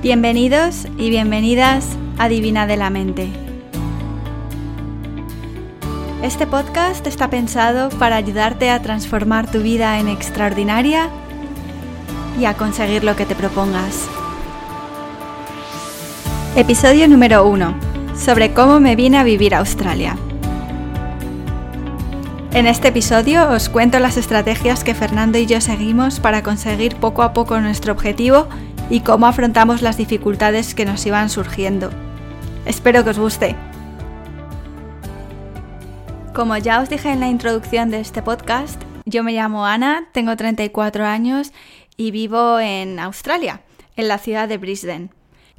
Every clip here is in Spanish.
Bienvenidos y bienvenidas a Divina de la Mente. Este podcast está pensado para ayudarte a transformar tu vida en extraordinaria y a conseguir lo que te propongas. Episodio número 1. Sobre cómo me vine a vivir a Australia. En este episodio os cuento las estrategias que Fernando y yo seguimos para conseguir poco a poco nuestro objetivo y cómo afrontamos las dificultades que nos iban surgiendo. Espero que os guste. Como ya os dije en la introducción de este podcast, yo me llamo Ana, tengo 34 años y vivo en Australia, en la ciudad de Brisbane.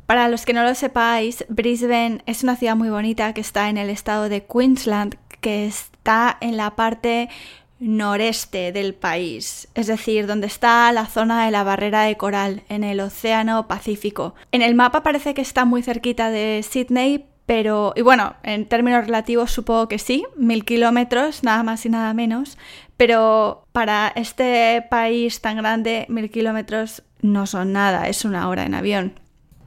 Para los que no lo sepáis, Brisbane es una ciudad muy bonita que está en el estado de Queensland, que está en la parte noreste del país, es decir, donde está la zona de la barrera de coral, en el Océano Pacífico. En el mapa parece que está muy cerquita de Sydney, pero, y bueno, en términos relativos supongo que sí, mil kilómetros, nada más y nada menos, pero para este país tan grande, mil kilómetros no son nada, es una hora en avión.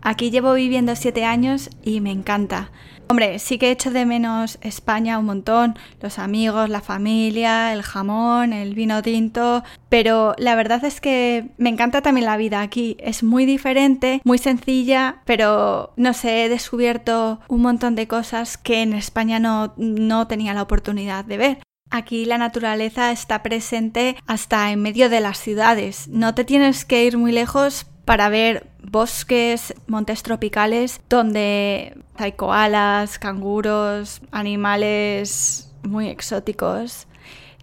Aquí llevo viviendo siete años y me encanta. Hombre, sí que echo de menos España un montón, los amigos, la familia, el jamón, el vino tinto, pero la verdad es que me encanta también la vida aquí. Es muy diferente, muy sencilla, pero no sé, he descubierto un montón de cosas que en España no, no tenía la oportunidad de ver. Aquí la naturaleza está presente hasta en medio de las ciudades. No te tienes que ir muy lejos para ver bosques, montes tropicales donde hay koalas, canguros, animales muy exóticos.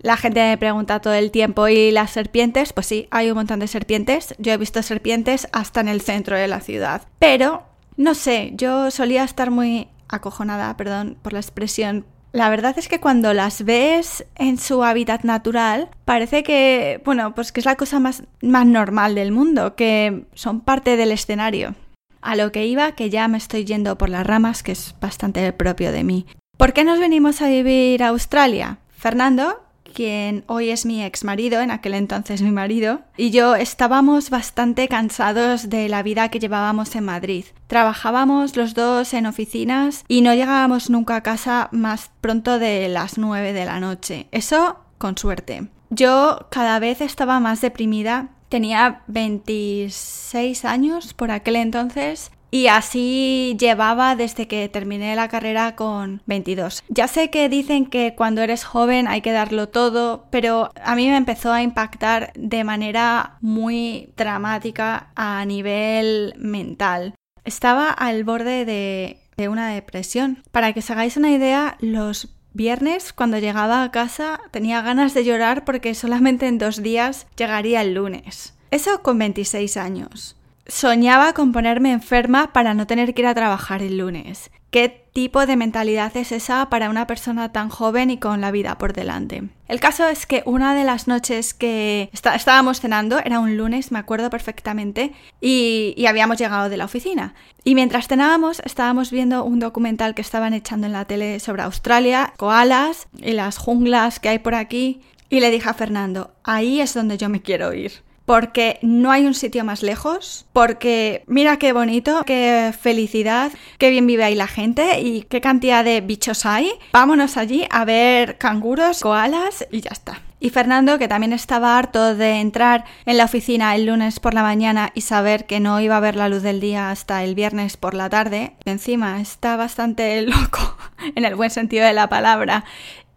La gente me pregunta todo el tiempo, ¿y las serpientes? Pues sí, hay un montón de serpientes. Yo he visto serpientes hasta en el centro de la ciudad. Pero, no sé, yo solía estar muy acojonada, perdón por la expresión, la verdad es que cuando las ves en su hábitat natural, parece que, bueno, pues que es la cosa más, más normal del mundo, que son parte del escenario. A lo que iba, que ya me estoy yendo por las ramas, que es bastante propio de mí. ¿Por qué nos venimos a vivir a Australia? Fernando, quien hoy es mi ex marido, en aquel entonces mi marido, y yo estábamos bastante cansados de la vida que llevábamos en Madrid. Trabajábamos los dos en oficinas y no llegábamos nunca a casa más pronto de las 9 de la noche. Eso con suerte. Yo cada vez estaba más deprimida Tenía 26 años por aquel entonces y así llevaba desde que terminé la carrera con 22. Ya sé que dicen que cuando eres joven hay que darlo todo, pero a mí me empezó a impactar de manera muy dramática a nivel mental. Estaba al borde de, una depresión. Para que os hagáis una idea, los viernes, cuando llegaba a casa, tenía ganas de llorar porque solamente en dos días llegaría el lunes. Eso con 26 años. Soñaba con ponerme enferma para no tener que ir a trabajar el lunes. ¿Qué tipo de mentalidad es esa para una persona tan joven y con la vida por delante? El caso es que una de las noches que estábamos cenando, era un lunes, me acuerdo perfectamente, y, y habíamos llegado de la oficina. Y mientras cenábamos, estábamos viendo un documental que estaban echando en la tele sobre Australia, koalas y las junglas que hay por aquí. Y le dije a Fernando, ahí es donde yo me quiero ir porque no hay un sitio más lejos, porque mira qué bonito, qué felicidad, qué bien vive ahí la gente y qué cantidad de bichos hay. Vámonos allí a ver canguros, koalas y ya está. Y Fernando, que también estaba harto de entrar en la oficina el lunes por la mañana y saber que no iba a ver la luz del día hasta el viernes por la tarde, encima está bastante loco, en el buen sentido de la palabra,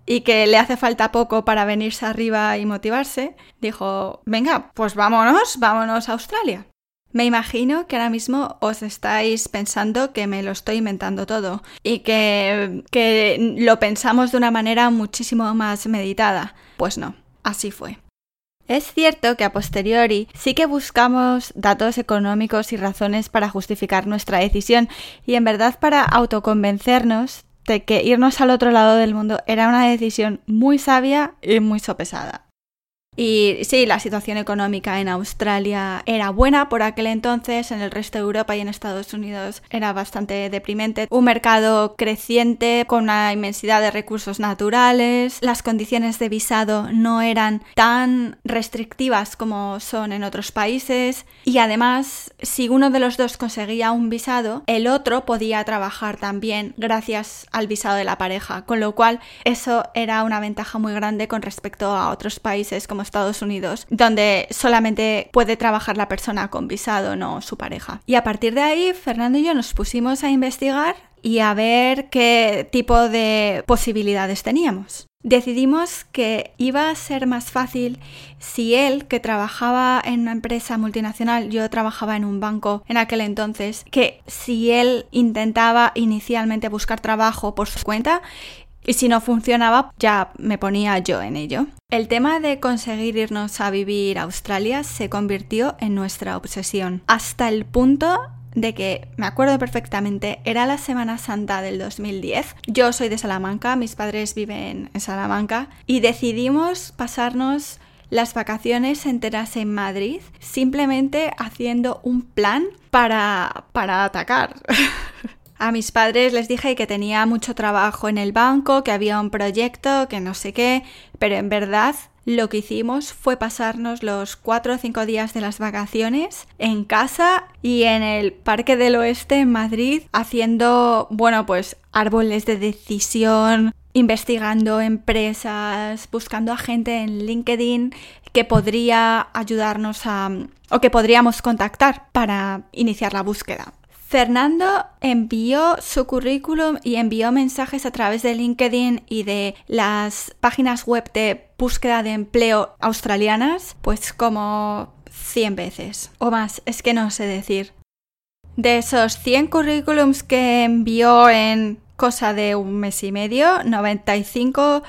y que le hace falta poco para venirse arriba y motivarse, dijo, venga, pues vámonos, vámonos a Australia. Me imagino que ahora mismo os estáis pensando que me lo estoy inventando todo y que, que lo pensamos de una manera muchísimo más meditada. Pues no, así fue. Es cierto que a posteriori sí que buscamos datos económicos y razones para justificar nuestra decisión y en verdad para autoconvencernos de que irnos al otro lado del mundo era una decisión muy sabia y muy sopesada. Y sí, la situación económica en Australia era buena por aquel entonces, en el resto de Europa y en Estados Unidos era bastante deprimente. Un mercado creciente con una inmensidad de recursos naturales, las condiciones de visado no eran tan restrictivas como son en otros países. Y además si uno de los dos conseguía un visado, el otro podía trabajar también gracias al visado de la pareja, con lo cual eso era una ventaja muy grande con respecto a otros países como Estados Unidos, donde solamente puede trabajar la persona con visado, no su pareja. Y a partir de ahí, Fernando y yo nos pusimos a investigar y a ver qué tipo de posibilidades teníamos. Decidimos que iba a ser más fácil si él, que trabajaba en una empresa multinacional, yo trabajaba en un banco en aquel entonces, que si él intentaba inicialmente buscar trabajo por su cuenta y si no funcionaba, ya me ponía yo en ello. El tema de conseguir irnos a vivir a Australia se convirtió en nuestra obsesión, hasta el punto de que me acuerdo perfectamente, era la Semana Santa del 2010. Yo soy de Salamanca, mis padres viven en Salamanca y decidimos pasarnos las vacaciones enteras en Madrid simplemente haciendo un plan para, para atacar. A mis padres les dije que tenía mucho trabajo en el banco, que había un proyecto, que no sé qué, pero en verdad lo que hicimos fue pasarnos los cuatro o cinco días de las vacaciones en casa y en el Parque del Oeste en Madrid haciendo, bueno, pues árboles de decisión, investigando empresas, buscando a gente en LinkedIn que podría ayudarnos a o que podríamos contactar para iniciar la búsqueda. Fernando envió su currículum y envió mensajes a través de LinkedIn y de las páginas web de búsqueda de empleo australianas, pues como 100 veces o más, es que no sé decir. De esos 100 currículums que envió en cosa de un mes y medio, 95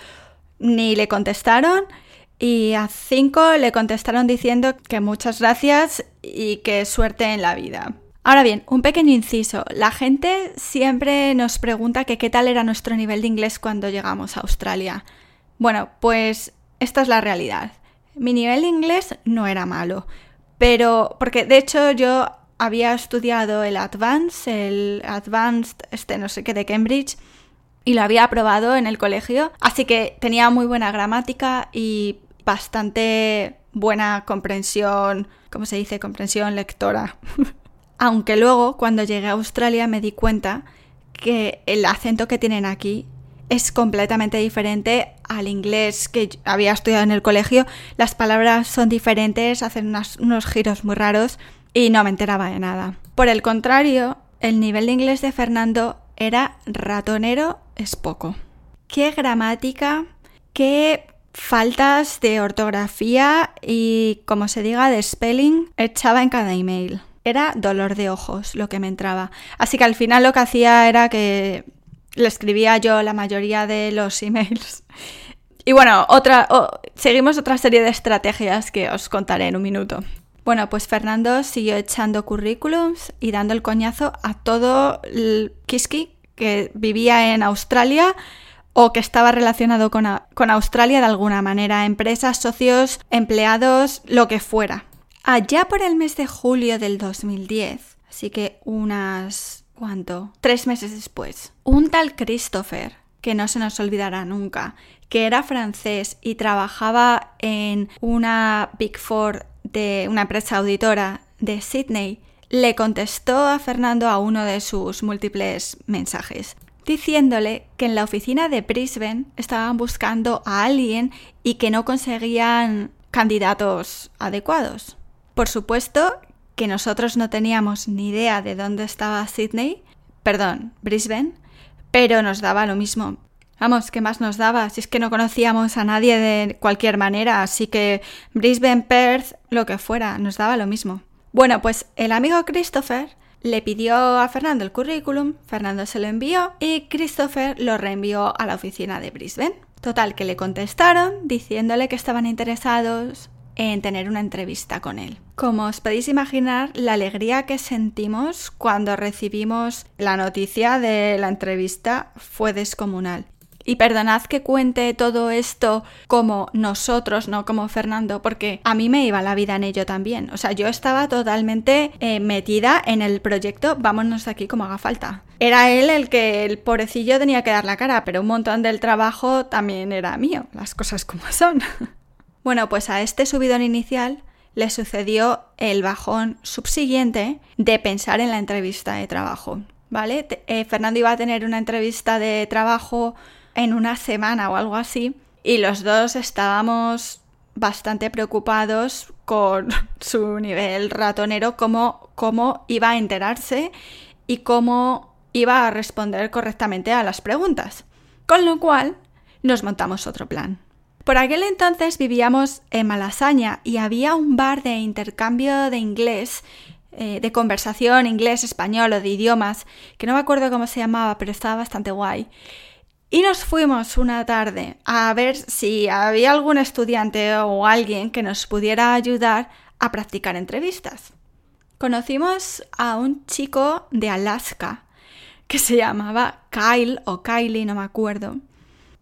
ni le contestaron y a 5 le contestaron diciendo que muchas gracias y que suerte en la vida. Ahora bien, un pequeño inciso. La gente siempre nos pregunta qué tal era nuestro nivel de inglés cuando llegamos a Australia. Bueno, pues esta es la realidad. Mi nivel de inglés no era malo, pero porque de hecho yo había estudiado el Advanced, el Advanced, este no sé qué de Cambridge, y lo había aprobado en el colegio, así que tenía muy buena gramática y bastante buena comprensión, ¿cómo se dice? Comprensión lectora. Aunque luego, cuando llegué a Australia, me di cuenta que el acento que tienen aquí es completamente diferente al inglés que había estudiado en el colegio. Las palabras son diferentes, hacen unos giros muy raros y no me enteraba de nada. Por el contrario, el nivel de inglés de Fernando era ratonero es poco. Qué gramática, qué faltas de ortografía y, como se diga, de spelling echaba en cada email era dolor de ojos lo que me entraba. Así que al final lo que hacía era que le escribía yo la mayoría de los emails. Y bueno, otra, seguimos otra serie de estrategias que os contaré en un minuto. Bueno, pues Fernando siguió echando currículums y dando el coñazo a todo el Kiski que vivía en Australia o que estaba relacionado con, con Australia de alguna manera, empresas, socios, empleados, lo que fuera. Allá por el mes de julio del 2010, así que unas... ¿cuánto? Tres meses después, un tal Christopher, que no se nos olvidará nunca, que era francés y trabajaba en una Big Four de una empresa auditora de Sydney, le contestó a Fernando a uno de sus múltiples mensajes, diciéndole que en la oficina de Brisbane estaban buscando a alguien y que no conseguían candidatos adecuados. Por supuesto que nosotros no teníamos ni idea de dónde estaba Sydney, perdón, Brisbane, pero nos daba lo mismo. Vamos, ¿qué más nos daba? Si es que no conocíamos a nadie de cualquier manera, así que Brisbane, Perth, lo que fuera, nos daba lo mismo. Bueno, pues el amigo Christopher le pidió a Fernando el currículum, Fernando se lo envió y Christopher lo reenvió a la oficina de Brisbane. Total, que le contestaron diciéndole que estaban interesados en tener una entrevista con él. Como os podéis imaginar, la alegría que sentimos cuando recibimos la noticia de la entrevista fue descomunal. Y perdonad que cuente todo esto como nosotros, no como Fernando, porque a mí me iba la vida en ello también. O sea, yo estaba totalmente eh, metida en el proyecto, vámonos de aquí como haga falta. Era él el que el pobrecillo tenía que dar la cara, pero un montón del trabajo también era mío, las cosas como son. bueno, pues a este subidón inicial le sucedió el bajón subsiguiente de pensar en la entrevista de trabajo. ¿Vale? Eh, Fernando iba a tener una entrevista de trabajo en una semana o algo así y los dos estábamos bastante preocupados con su nivel ratonero, cómo, cómo iba a enterarse y cómo iba a responder correctamente a las preguntas. Con lo cual, nos montamos otro plan. Por aquel entonces vivíamos en Malasaña y había un bar de intercambio de inglés, eh, de conversación inglés, español o de idiomas, que no me acuerdo cómo se llamaba, pero estaba bastante guay. Y nos fuimos una tarde a ver si había algún estudiante o alguien que nos pudiera ayudar a practicar entrevistas. Conocimos a un chico de Alaska que se llamaba Kyle o Kylie, no me acuerdo.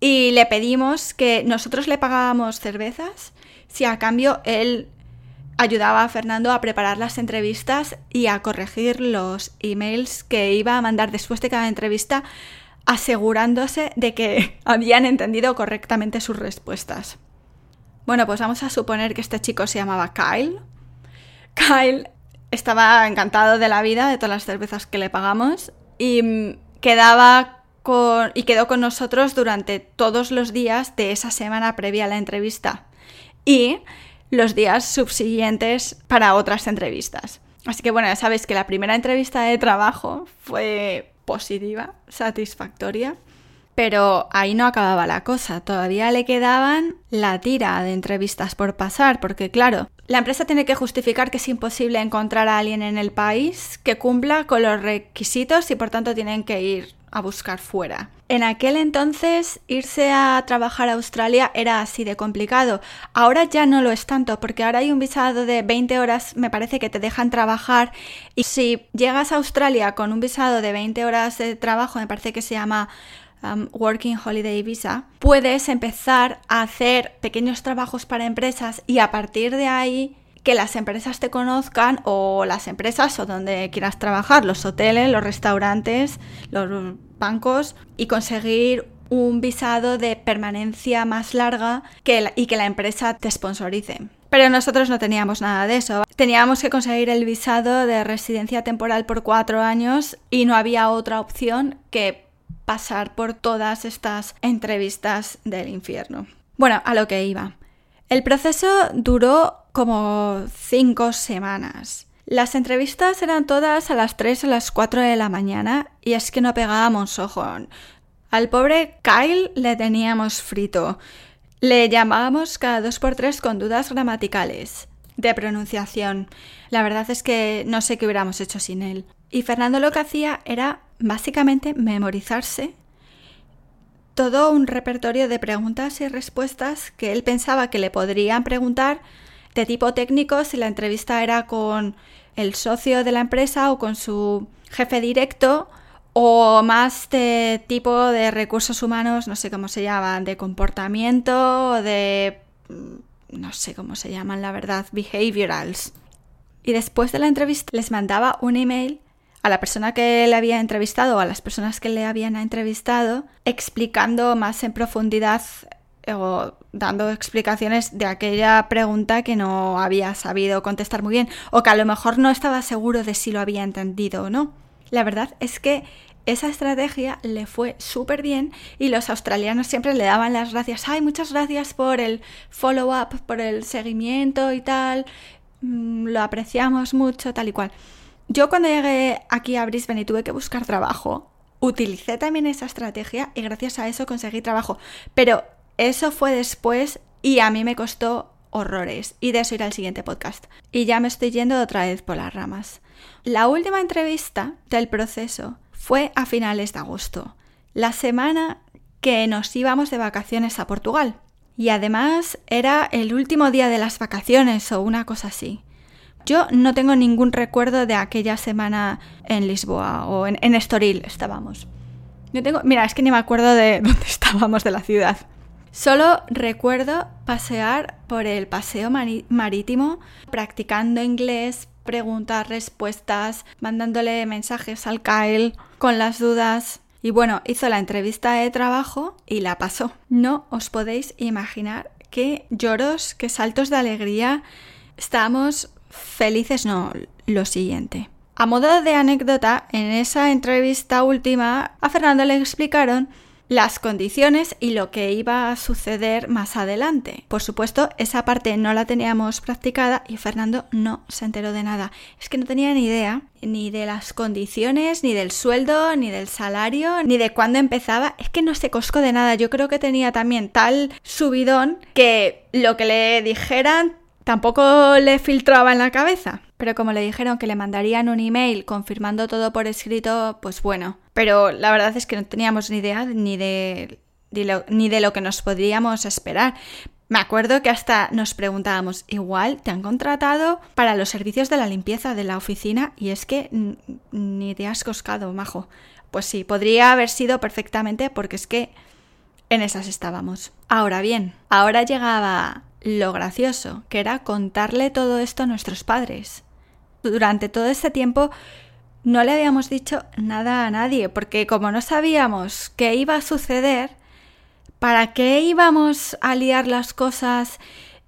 Y le pedimos que nosotros le pagábamos cervezas si a cambio él ayudaba a Fernando a preparar las entrevistas y a corregir los emails que iba a mandar después de cada entrevista asegurándose de que habían entendido correctamente sus respuestas. Bueno, pues vamos a suponer que este chico se llamaba Kyle. Kyle estaba encantado de la vida, de todas las cervezas que le pagamos, y quedaba y quedó con nosotros durante todos los días de esa semana previa a la entrevista y los días subsiguientes para otras entrevistas. Así que bueno, ya sabéis que la primera entrevista de trabajo fue positiva, satisfactoria. Pero ahí no acababa la cosa, todavía le quedaban la tira de entrevistas por pasar, porque claro, la empresa tiene que justificar que es imposible encontrar a alguien en el país que cumpla con los requisitos y por tanto tienen que ir a buscar fuera. En aquel entonces irse a trabajar a Australia era así de complicado. Ahora ya no lo es tanto porque ahora hay un visado de 20 horas, me parece que te dejan trabajar y si llegas a Australia con un visado de 20 horas de trabajo, me parece que se llama um, Working Holiday Visa, puedes empezar a hacer pequeños trabajos para empresas y a partir de ahí que las empresas te conozcan o las empresas o donde quieras trabajar, los hoteles, los restaurantes, los bancos y conseguir un visado de permanencia más larga que y que la empresa te sponsorice. Pero nosotros no teníamos nada de eso. Teníamos que conseguir el visado de residencia temporal por cuatro años y no había otra opción que pasar por todas estas entrevistas del infierno. Bueno, a lo que iba. El proceso duró como cinco semanas. Las entrevistas eran todas a las 3 o las 4 de la mañana y es que no pegábamos ojo. Al pobre Kyle le teníamos frito. Le llamábamos cada dos por tres con dudas gramaticales, de pronunciación. La verdad es que no sé qué hubiéramos hecho sin él. Y Fernando lo que hacía era básicamente memorizarse todo un repertorio de preguntas y respuestas que él pensaba que le podrían preguntar de tipo técnico si la entrevista era con el socio de la empresa o con su jefe directo o más de tipo de recursos humanos, no sé cómo se llaman, de comportamiento, de... Mm, no sé cómo se llaman, la verdad, behaviorals. Y después de la entrevista les mandaba un email a la persona que le había entrevistado o a las personas que le habían entrevistado explicando más en profundidad o dando explicaciones de aquella pregunta que no había sabido contestar muy bien o que a lo mejor no estaba seguro de si lo había entendido o no. La verdad es que esa estrategia le fue súper bien y los australianos siempre le daban las gracias. Ay, muchas gracias por el follow-up, por el seguimiento y tal. Mm, lo apreciamos mucho, tal y cual. Yo cuando llegué aquí a Brisbane y tuve que buscar trabajo, utilicé también esa estrategia y gracias a eso conseguí trabajo. Pero eso fue después y a mí me costó horrores. Y de eso irá el siguiente podcast. Y ya me estoy yendo otra vez por las ramas. La última entrevista del proceso fue a finales de agosto, la semana que nos íbamos de vacaciones a Portugal. Y además era el último día de las vacaciones o una cosa así. Yo no tengo ningún recuerdo de aquella semana en Lisboa o en, Estoril estábamos. No tengo, mira, es que ni me acuerdo de dónde estábamos de la ciudad. Solo recuerdo pasear por el paseo marítimo, practicando inglés, preguntas, respuestas, mandándole mensajes al Kyle con las dudas. Y bueno, hizo la entrevista de trabajo y la pasó. No os podéis imaginar qué lloros, qué saltos de alegría. Estábamos felices, no, lo siguiente. A modo de anécdota, en esa entrevista última a Fernando le explicaron las condiciones y lo que iba a suceder más adelante. Por supuesto, esa parte no la teníamos practicada y Fernando no se enteró de nada. Es que no tenía ni idea ni de las condiciones, ni del sueldo, ni del salario, ni de cuándo empezaba. Es que no se cosco de nada. Yo creo que tenía también tal subidón que lo que le dijeran tampoco le filtraba en la cabeza. Pero como le dijeron que le mandarían un email confirmando todo por escrito, pues bueno. Pero la verdad es que no teníamos ni idea ni de, ni, de lo que nos podríamos esperar. Me acuerdo que hasta nos preguntábamos, igual te han contratado para los servicios de la limpieza de la oficina y es que ni te has coscado, majo. Pues sí, podría haber sido perfectamente porque es que en esas estábamos. Ahora bien, ahora llegaba lo gracioso, que era contarle todo esto a nuestros padres. Durante todo este tiempo no le habíamos dicho nada a nadie, porque como no sabíamos qué iba a suceder, ¿para qué íbamos a liar las cosas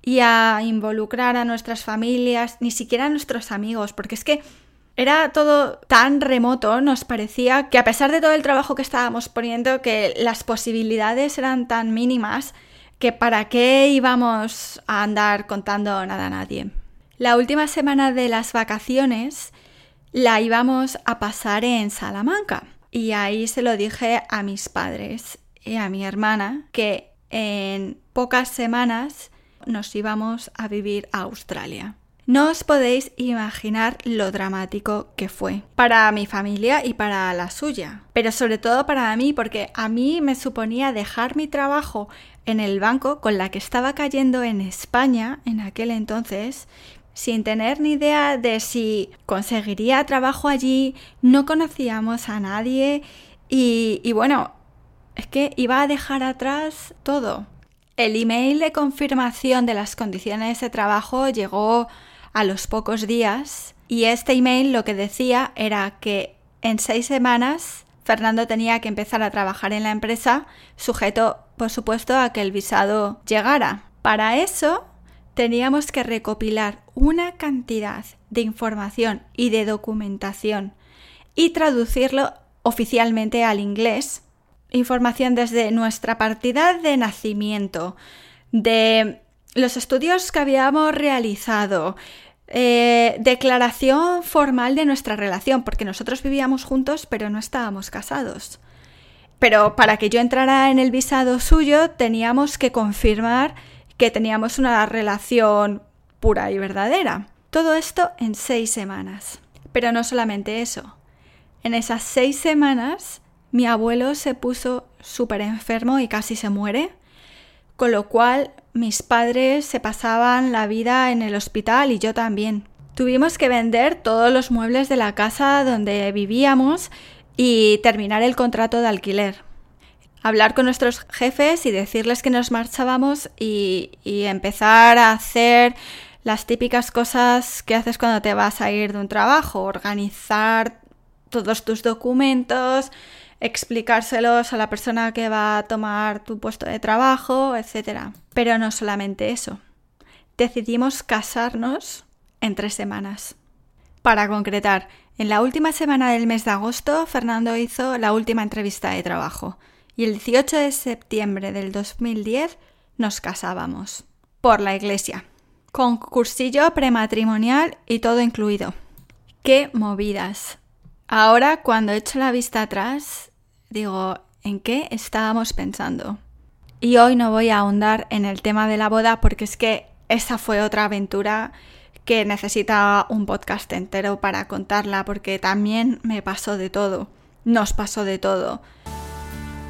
y a involucrar a nuestras familias, ni siquiera a nuestros amigos? Porque es que era todo tan remoto, nos parecía que a pesar de todo el trabajo que estábamos poniendo, que las posibilidades eran tan mínimas que para qué íbamos a andar contando nada a nadie. La última semana de las vacaciones la íbamos a pasar en Salamanca y ahí se lo dije a mis padres y a mi hermana que en pocas semanas nos íbamos a vivir a Australia. No os podéis imaginar lo dramático que fue para mi familia y para la suya, pero sobre todo para mí porque a mí me suponía dejar mi trabajo en el banco con la que estaba cayendo en España en aquel entonces sin tener ni idea de si conseguiría trabajo allí, no conocíamos a nadie y, y bueno, es que iba a dejar atrás todo. El email de confirmación de las condiciones de trabajo llegó a los pocos días y este email lo que decía era que en seis semanas Fernando tenía que empezar a trabajar en la empresa, sujeto, por supuesto, a que el visado llegara. Para eso teníamos que recopilar una cantidad de información y de documentación y traducirlo oficialmente al inglés. Información desde nuestra partida de nacimiento, de los estudios que habíamos realizado, eh, declaración formal de nuestra relación, porque nosotros vivíamos juntos pero no estábamos casados. Pero para que yo entrara en el visado suyo teníamos que confirmar que teníamos una relación pura y verdadera. Todo esto en seis semanas. Pero no solamente eso. En esas seis semanas mi abuelo se puso súper enfermo y casi se muere, con lo cual mis padres se pasaban la vida en el hospital y yo también. Tuvimos que vender todos los muebles de la casa donde vivíamos y terminar el contrato de alquiler. Hablar con nuestros jefes y decirles que nos marchábamos y, empezar a hacer las típicas cosas que haces cuando te vas a ir de un trabajo, organizar todos tus documentos, explicárselos a la persona que va a tomar tu puesto de trabajo, etc. Pero no solamente eso. Decidimos casarnos en tres semanas. Para concretar, en la última semana del mes de agosto, Fernando hizo la última entrevista de trabajo y el 18 de septiembre del 2010 nos casábamos. Por la iglesia. Con cursillo prematrimonial y todo incluido. ¡Qué movidas! Ahora, cuando echo la vista atrás, digo, ¿en qué estábamos pensando? Y hoy no voy a ahondar en el tema de la boda porque es que esa fue otra aventura que necesita un podcast entero para contarla porque también me pasó de todo, nos pasó de todo.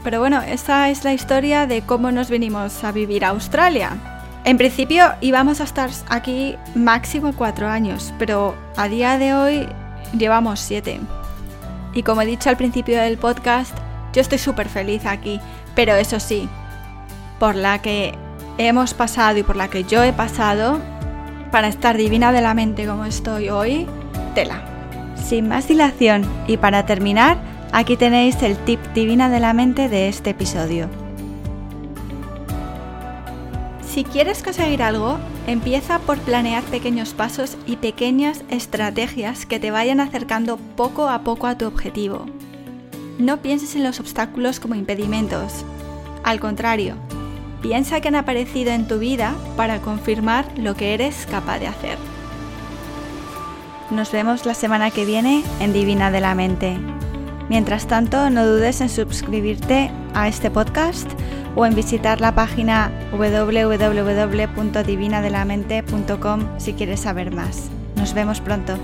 Pero bueno, esa es la historia de cómo nos vinimos a vivir a Australia. En principio íbamos a estar aquí máximo cuatro años, pero a día de hoy llevamos siete. Y como he dicho al principio del podcast, Yo estoy súper feliz aquí, pero eso sí, por la que hemos pasado y por la que yo he pasado, para estar divina de la mente como estoy hoy, tela. Sin más dilación y para terminar, aquí tenéis el tip divina de la mente de este episodio. Si quieres conseguir algo, empieza por planear pequeños pasos y pequeñas estrategias que te vayan acercando poco a poco a tu objetivo. No pienses en los obstáculos como impedimentos. Al contrario, piensa que han aparecido en tu vida para confirmar lo que eres capaz de hacer. Nos vemos la semana que viene en Divina de la Mente. Mientras tanto, no dudes en suscribirte a este podcast o en visitar la página www.divinadelamente.com si quieres saber más. Nos vemos pronto.